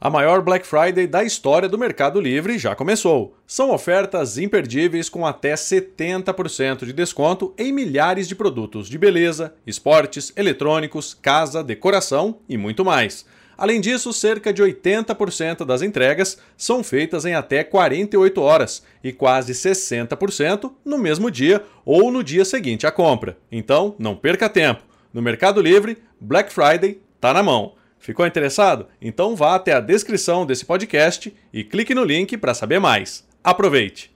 A maior Black Friday da história do Mercado Livre já começou. São ofertas imperdíveis com até 70% de desconto em milhares de produtos de beleza, esportes, eletrônicos, casa, decoração e muito mais. Além disso, cerca de 80% das entregas são feitas em até 48 horas e quase 60% no mesmo dia ou no dia seguinte à compra. Então, não perca tempo. No Mercado Livre, Black Friday tá na mão. Ficou interessado? Então vá até a descrição desse podcast e clique no link para saber mais. Aproveite!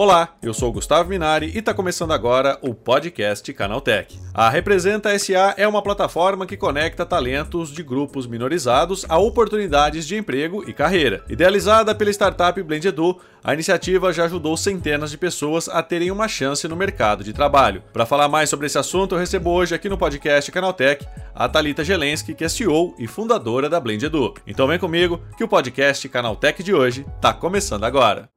Olá, eu sou Gustavo Minari e está começando agora o podcast Canaltech. A Representa SA é uma plataforma que conecta talentos de grupos minorizados a oportunidades de emprego e carreira. Idealizada pela startup Blendedu, a iniciativa já ajudou centenas de pessoas a terem uma chance no mercado de trabalho. Para falar mais sobre esse assunto, eu recebo hoje aqui no podcast Canaltech a Talita Gelensky, que é CEO e fundadora da Blendedu. Então vem comigo que o podcast Canaltech de hoje está começando agora.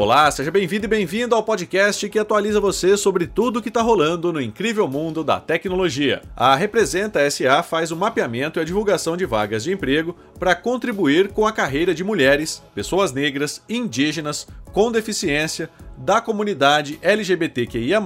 Olá, seja bem-vindo e bem-vindo ao podcast que atualiza você sobre tudo o que está rolando no incrível mundo da tecnologia. A Representa SA faz o mapeamento e a divulgação de vagas de emprego para contribuir com a carreira de mulheres, pessoas negras, indígenas, com deficiência, da comunidade LGBTQIA,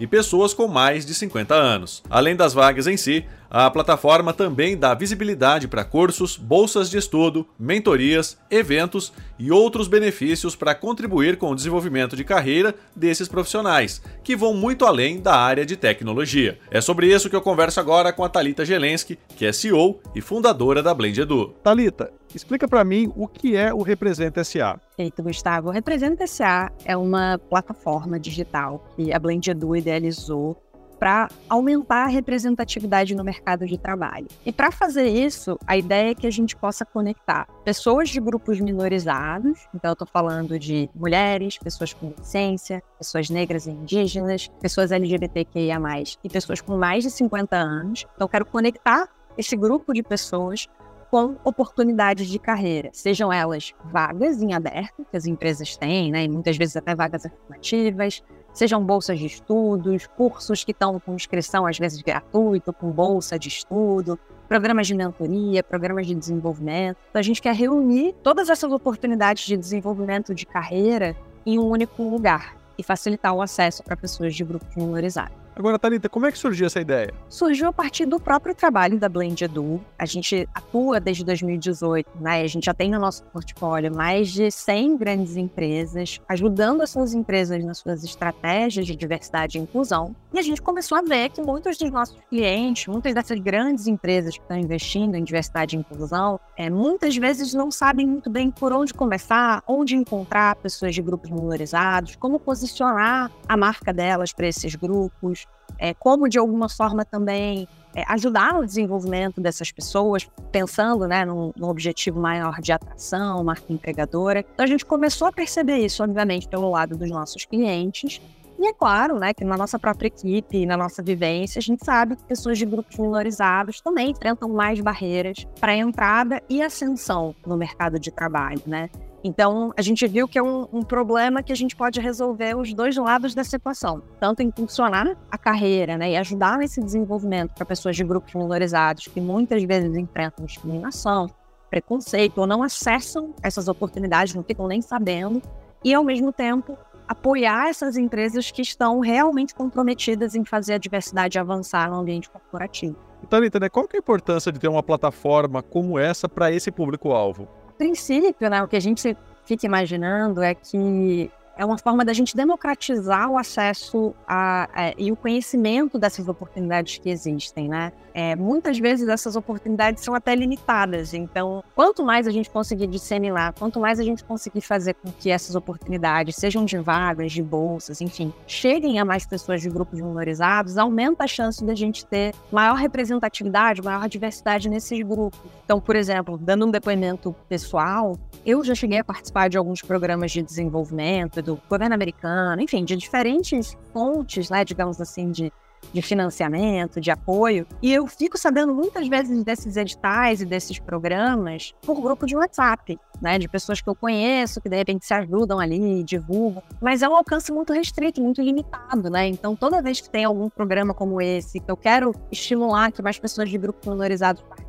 e pessoas com mais de 50 anos. Além das vagas em si, a plataforma também dá visibilidade para cursos, bolsas de estudo, mentorias, eventos e outros benefícios para contribuir com o desenvolvimento de carreira desses profissionais, que vão muito além da área de tecnologia. É sobre isso que eu converso agora com a Talita Gelensky, que é CEO e fundadora da Blend Edu. Talita, explica para mim o que é o Representa SA. Feito, Gustavo. O Representa SA é uma plataforma digital que a Blend Edu idealizou para aumentar a representatividade no mercado de trabalho. E para fazer isso, a ideia é que a gente possa conectar pessoas de grupos minorizados, então eu estou falando de mulheres, pessoas com deficiência, pessoas negras e indígenas, pessoas LGBTQIA+, e pessoas com mais de 50 anos. Então eu quero conectar esse grupo de pessoas com oportunidades de carreira, sejam elas vagas em aberto, que as empresas têm, né, e muitas vezes até vagas afirmativas, sejam bolsas de estudos, cursos que estão com inscrição às vezes gratuito, com bolsa de estudo, programas de mentoria, programas de desenvolvimento. Então, a gente quer reunir todas essas oportunidades de desenvolvimento de carreira em um único lugar e facilitar o acesso para pessoas de grupos minorizados. Agora, Thalita, como é que surgiu essa ideia? Surgiu a partir do próprio trabalho da Blend Edu. A gente atua desde 2018, né? A gente já tem no nosso portfólio mais de 100 grandes empresas, ajudando essas empresas nas suas estratégias de diversidade e inclusão. E a gente começou a ver que muitos dos nossos clientes, muitas dessas grandes empresas que estão investindo em diversidade e inclusão, é, muitas vezes não sabem muito bem por onde começar, onde encontrar pessoas de grupos minorizados, como posicionar a marca delas para esses grupos é, como de alguma forma também é, ajudar no desenvolvimento dessas pessoas, pensando né, num, num, objetivo maior de atração, marca empregadora. Então a gente começou a perceber isso, obviamente, pelo lado dos nossos clientes. E é claro, né, que na nossa própria equipe, na nossa vivência, a gente sabe que pessoas de grupos minorizados também enfrentam mais barreiras para entrada e ascensão no mercado de trabalho, né? Então, a gente viu que é um, um, problema que a gente pode resolver os dois lados dessa equação, tanto impulsionar a carreira né, e ajudar nesse desenvolvimento para pessoas de grupos minorizados que muitas vezes enfrentam discriminação, preconceito ou não acessam essas oportunidades, não ficam nem sabendo, e ao mesmo tempo apoiar essas empresas que estão realmente comprometidas em fazer a diversidade avançar no ambiente corporativo. Então, né, qual é a importância de ter uma plataforma como essa para esse público-alvo? Princípio, né, o que a gente fica imaginando é que é uma forma da gente democratizar o acesso a, a, e o conhecimento dessas oportunidades que existem, né? É, muitas vezes essas oportunidades são até limitadas, então quanto mais a gente conseguir disseminar, quanto mais a gente conseguir fazer com que essas oportunidades, sejam de vagas, de bolsas, enfim, cheguem a mais pessoas de grupos minorizados, aumenta a chance da gente ter maior representatividade, maior diversidade nesses grupos. Então, por exemplo, dando um depoimento pessoal, eu já cheguei a participar de alguns programas de desenvolvimento do governo americano, enfim, de diferentes fontes, né, digamos assim, de, de financiamento, de apoio. E eu fico sabendo muitas vezes desses editais e desses programas por grupo de WhatsApp, né? De pessoas que eu conheço, que de repente se ajudam ali, divulgam. Mas é um alcance muito restrito, muito limitado, né? Então, toda vez que tem algum programa como esse, que eu quero estimular que mais pessoas de grupos minorizados participem,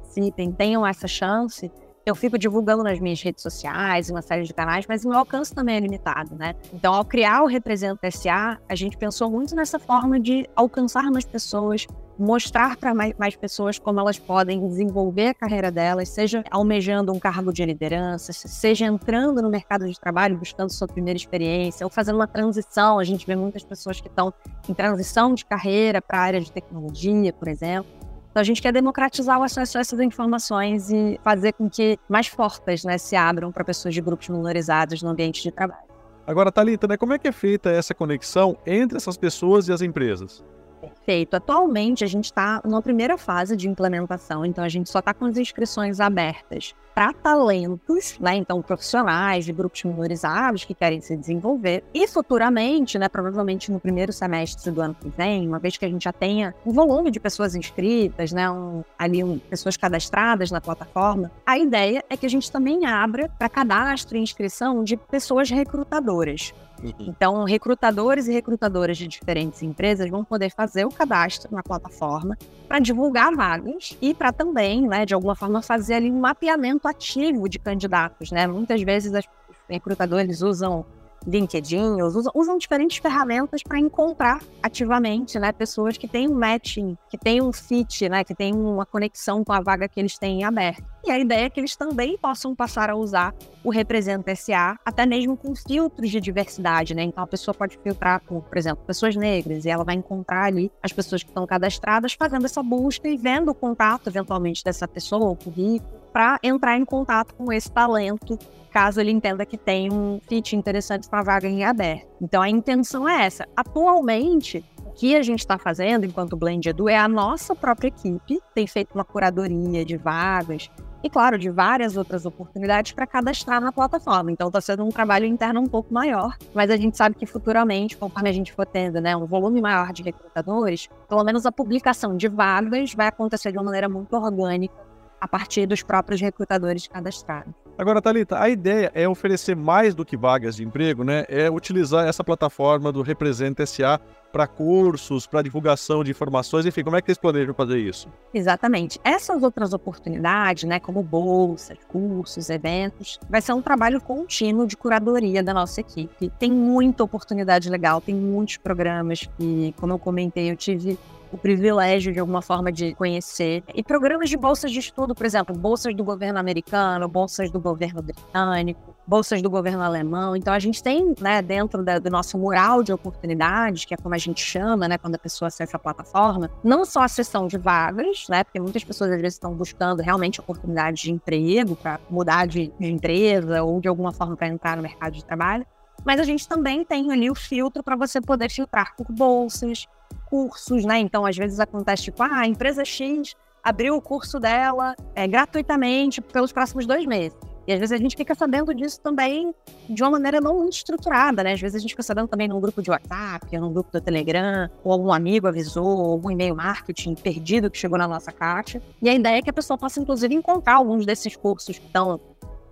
tenham essa chance, eu fico divulgando nas minhas redes sociais, uma série de canais, mas o meu alcance também é limitado, né? Então, ao criar o Representa SA, a gente pensou muito nessa forma de alcançar mais pessoas, mostrar para mais, mais, pessoas como elas podem desenvolver a carreira delas, seja almejando um cargo de liderança, seja entrando no mercado de trabalho buscando sua primeira experiência, ou fazendo uma transição. A gente vê muitas pessoas que estão em transição de carreira para a área de tecnologia, por exemplo. Então a gente quer democratizar o acesso a essas informações e fazer com que mais portas né, se abram para pessoas de grupos minorizados no ambiente de trabalho. Agora, Thalita, né, como é que é feita essa conexão entre essas pessoas e as empresas? Perfeito. Atualmente, a gente está na primeira fase de implementação, então a gente só está com as inscrições abertas para talentos, né? Então, profissionais de grupos minorizados que querem se desenvolver. E futuramente, né? Provavelmente no primeiro semestre do ano que vem, uma vez que a gente já tenha um volume de pessoas inscritas, né? Um, ali, um, pessoas cadastradas na plataforma, a ideia é que a gente também abra para cadastro e inscrição de pessoas recrutadoras. Uhum. Então, recrutadores e recrutadoras de diferentes empresas vão poder fazer o cadastro na plataforma para divulgar vagas e para também, né, de alguma forma, fazer ali um mapeamento ativo de candidatos. Né? Muitas vezes os recrutadores usam LinkedIn, usam, usam diferentes ferramentas para encontrar ativamente né, pessoas que têm um matching, que têm um fit, né, que têm uma conexão com a vaga que eles têm aberta. E a ideia é que eles também possam passar a usar o Representa SA, até mesmo com filtros de diversidade, né? Então a pessoa pode filtrar por, por exemplo, pessoas negras, e ela vai encontrar ali as pessoas que estão cadastradas fazendo essa busca e vendo o contato, eventualmente, dessa pessoa, o currículo, para entrar em contato com esse talento, caso ele entenda que tem um fit interessante para a vaga em aberto. Então a intenção é essa. Atualmente, o que a gente está fazendo enquanto Blend Edu é a nossa própria equipe tem feito uma curadoria de vagas e, claro, de várias outras oportunidades para cadastrar na plataforma. Então, está sendo um trabalho interno um pouco maior, mas a gente sabe que futuramente, conforme a gente for tendo né, um volume maior de recrutadores, pelo menos a publicação de vagas vai acontecer de uma maneira muito orgânica a partir dos próprios recrutadores cadastrados. Agora, Thalita, a ideia é oferecer mais do que vagas de emprego, né? É utilizar essa plataforma do Representa SA para cursos, para divulgação de informações, enfim, como é que eles planejam fazer isso? Exatamente. Essas outras oportunidades, né, como bolsas, cursos, eventos, vai ser um trabalho contínuo de curadoria da nossa equipe. Tem muita oportunidade legal, tem muitos programas que, como eu comentei, eu tive o privilégio de alguma forma de conhecer. E programas de bolsas de estudo, por exemplo, bolsas do governo americano, bolsas do governo britânico, bolsas do governo alemão. Então a gente tem, né, dentro da, do nosso mural de oportunidades, que é como a gente chama, né, quando a pessoa acessa a plataforma, não só a sessão de vagas, né, porque muitas pessoas às vezes estão buscando realmente oportunidades de emprego para mudar de, de empresa ou de alguma forma para entrar no mercado de trabalho, mas a gente também tem ali o filtro para você poder filtrar por bolsas, cursos, né? Então, às vezes acontece tipo, ah, a empresa X abriu o curso dela é, gratuitamente pelos próximos dois meses. E às vezes a gente fica sabendo disso também de uma maneira não muito estruturada, né? Às vezes a gente fica sabendo também num grupo de WhatsApp, ou num grupo do Telegram, ou algum amigo avisou, ou algum e-mail marketing perdido que chegou na nossa caixa. E a ideia é que a pessoa possa, inclusive, encontrar alguns desses cursos que estão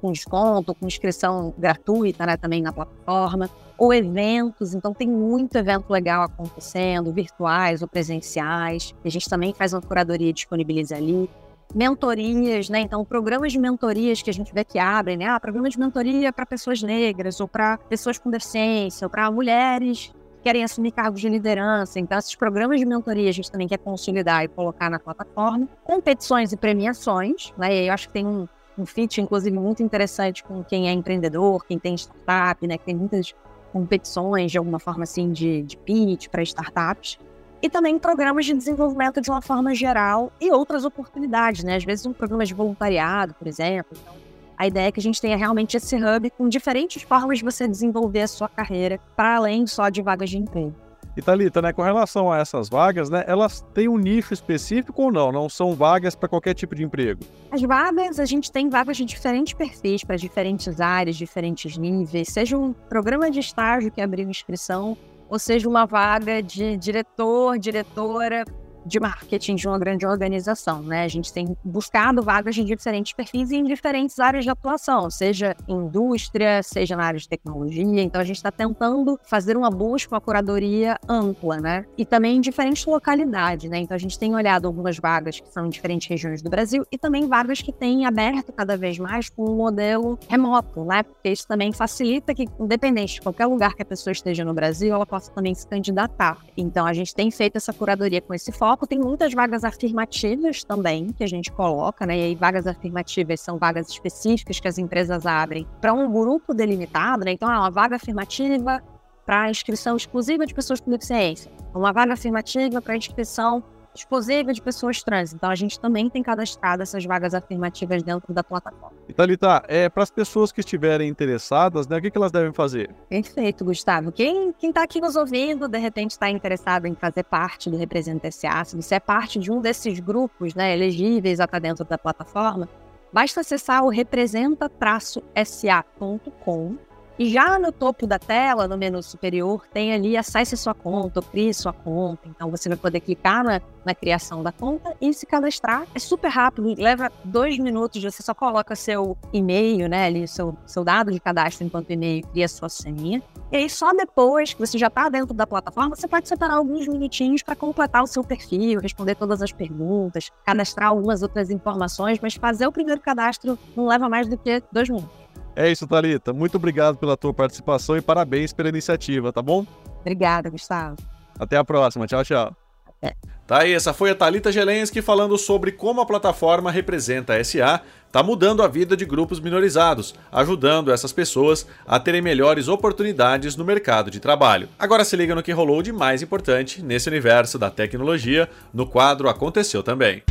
com desconto, com inscrição gratuita né, também na plataforma, ou eventos, então tem muito evento legal acontecendo, virtuais ou presenciais. A gente também faz uma curadoria e disponibiliza ali. Mentorias, né? Então, programas de mentorias que a gente vê que abrem, né? Ah, programa de mentoria para pessoas negras, ou para pessoas com deficiência, ou para mulheres que querem assumir cargos de liderança. Então, esses programas de mentoria a gente também quer consolidar e colocar na plataforma. Competições e premiações, né? Eu acho que tem um, um fit, inclusive, muito interessante com quem é empreendedor, quem tem startup, né? Que tem muitas competições, de alguma forma, assim, de, de pitch para startups. E também programas de desenvolvimento de uma forma geral e outras oportunidades, né? Às vezes um programa de voluntariado, por exemplo. Então, a ideia é que a gente tenha realmente esse hub com diferentes formas de você desenvolver a sua carreira, para além só de vagas de emprego. E Thalita, né, com relação a essas vagas, né, elas têm um nicho específico ou não? Não são vagas para qualquer tipo de emprego? As vagas, a gente tem vagas de diferentes perfis, para diferentes áreas, diferentes níveis. Seja um programa de estágio que abriu inscrição, ou seja uma vaga de diretor, diretora de marketing de uma grande organização, né? A gente tem buscado vagas de diferentes perfis e em diferentes áreas de atuação, seja indústria, seja na área de tecnologia. Então a gente está tentando fazer uma busca, uma curadoria ampla, né? E também em diferentes localidades, né? Então a gente tem olhado algumas vagas que são em diferentes regiões do Brasil e também vagas que têm aberto cada vez mais com um modelo remoto, né? Porque isso também facilita que, independente de qualquer lugar que a pessoa esteja no Brasil, ela possa também se candidatar. Então a gente tem feito essa curadoria com esse foco tem muitas vagas afirmativas também que a gente coloca, né? E aí vagas afirmativas são vagas específicas que as empresas abrem para um grupo delimitado, né? Então é uma vaga afirmativa para inscrição exclusiva de pessoas com deficiência, uma vaga afirmativa para inscrição exclusiva de pessoas trans. Então a gente também tem cadastrado essas vagas afirmativas dentro da plataforma. E Thalita, é, para as pessoas que estiverem interessadas, né, o que, que elas devem fazer? Perfeito, Gustavo. Quem está aqui nos ouvindo, de repente está interessado em fazer parte do Representa SA, se você é parte de um desses grupos né, elegíveis a estar dentro da plataforma, basta acessar o representa-sa.com e já no topo da tela, no menu superior, tem ali acesse sua conta, crie sua conta. Então você vai poder clicar na, na criação da conta e se cadastrar. É super rápido, leva dois minutos. Você só coloca seu e-mail, né? Ali, seu, seu dado de cadastro enquanto e-mail, cria sua senha. E aí, só depois que você já está dentro da plataforma, você pode separar alguns minutinhos para completar o seu perfil, responder todas as perguntas, cadastrar algumas outras informações, mas fazer o primeiro cadastro não leva mais do que dois minutos. É isso, Thalita. Muito obrigado pela tua participação e parabéns pela iniciativa, tá bom? Obrigada, Gustavo. Até a próxima. Tchau, tchau. Até. Tá aí, essa foi a Thalita Gelensky falando sobre como a plataforma Representa a SA está mudando a vida de grupos minorizados, ajudando essas pessoas a terem melhores oportunidades no mercado de trabalho. Agora se liga no que rolou de mais importante nesse universo da tecnologia no quadro Aconteceu Também.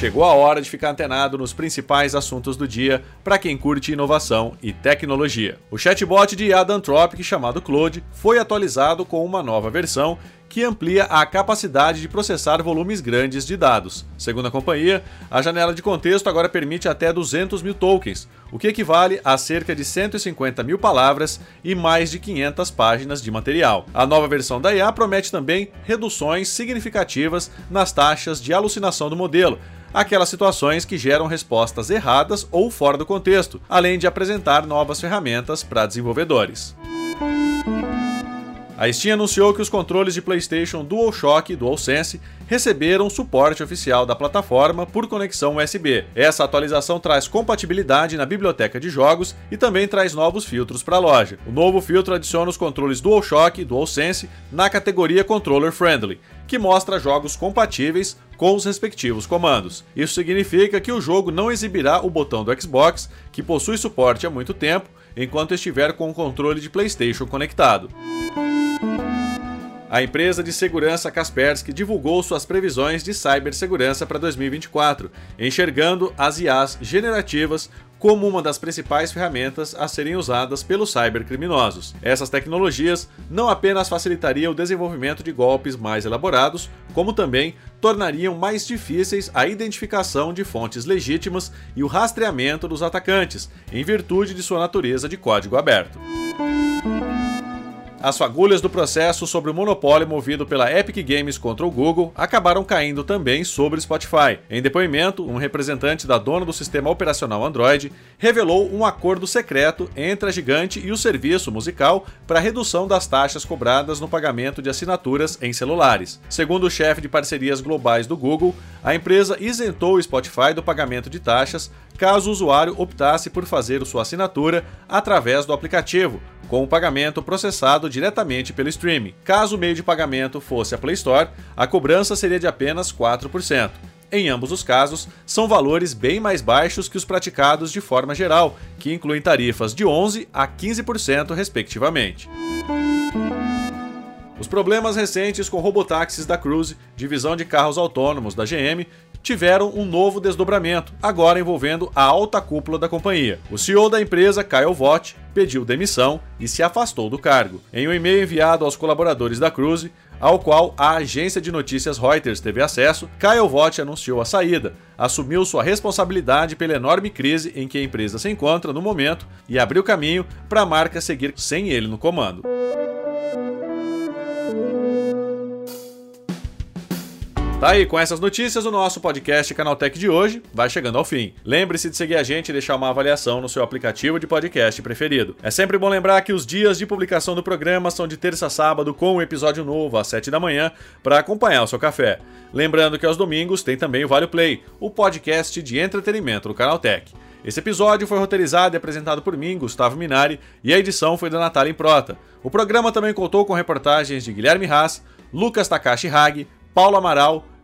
Chegou a hora de ficar antenado nos principais assuntos do dia para quem curte inovação e tecnologia. O chatbot de IA da Anthropic, chamado Claude, foi atualizado com uma nova versão que amplia a capacidade de processar volumes grandes de dados. Segundo a companhia, a janela de contexto agora permite até 200 mil tokens, o que equivale a cerca de 150 mil palavras e mais de 500 páginas de material. A nova versão da IA promete também reduções significativas nas taxas de alucinação do modelo, aquelas situações que geram respostas erradas ou fora do contexto, além de apresentar novas ferramentas para desenvolvedores. A Steam anunciou que os controles de PlayStation DualShock e DualSense receberam suporte oficial da plataforma por conexão USB. Essa atualização traz compatibilidade na biblioteca de jogos e também traz novos filtros para a loja. O novo filtro adiciona os controles DualShock e DualSense na categoria Controller Friendly, que mostra jogos compatíveis com os respectivos comandos. Isso significa que o jogo não exibirá o botão do Xbox, que possui suporte há muito tempo, enquanto estiver com o controle de PlayStation conectado. A empresa de segurança Kaspersky divulgou suas previsões de cibersegurança para 2024, enxergando as IAs generativas como uma das principais ferramentas a serem usadas pelos cybercriminosos. Essas tecnologias não apenas facilitariam o desenvolvimento de golpes mais elaborados, como também tornariam mais difíceis a identificação de fontes legítimas e o rastreamento dos atacantes, em virtude de sua natureza de código aberto. As fagulhas do processo sobre o monopólio movido pela Epic Games contra o Google acabaram caindo também sobre o Spotify. Em depoimento, um representante da dona do sistema operacional Android revelou um acordo secreto entre a gigante e o serviço musical para redução das taxas cobradas no pagamento de assinaturas em celulares. Segundo o chefe de parcerias globais do Google, a empresa isentou o Spotify do pagamento de taxas caso o usuário optasse por fazer sua assinatura através do aplicativo, com o pagamento processado diretamente pelo streaming. Caso o meio de pagamento fosse a Play Store, a cobrança seria de apenas 4%. Em ambos os casos, são valores bem mais baixos que os praticados de forma geral, que incluem tarifas de 11% a 15%, respectivamente. Os problemas recentes com robotáxis da Cruise, divisão de carros autônomos da GM, tiveram um novo desdobramento, agora envolvendo a alta cúpula da companhia. O CEO da empresa, Kyle Vought, pediu demissão e se afastou do cargo. Em um e-mail enviado aos colaboradores da Cruise, ao qual a agência de notícias Reuters teve acesso, Kyle Vought anunciou a saída, assumiu sua responsabilidade pela enorme crise em que a empresa se encontra no momento e abriu caminho para a marca seguir sem ele no comando. Tá aí, com essas notícias, o nosso podcast Canaltech de hoje vai chegando ao fim. Lembre-se de seguir a gente e deixar uma avaliação no seu aplicativo de podcast preferido. É sempre bom lembrar que os dias de publicação do programa são de terça a sábado, com um episódio novo às 7 da manhã, para acompanhar o seu café. Lembrando que aos domingos tem também o Vale Play, o podcast de entretenimento do Canaltech. Esse episódio foi roteirizado e apresentado por mim, Gustavo Minari, e a edição foi da Natália Improta. O programa também contou com reportagens de Guilherme Haas, Lucas Takashi Hag, Paulo Amaral,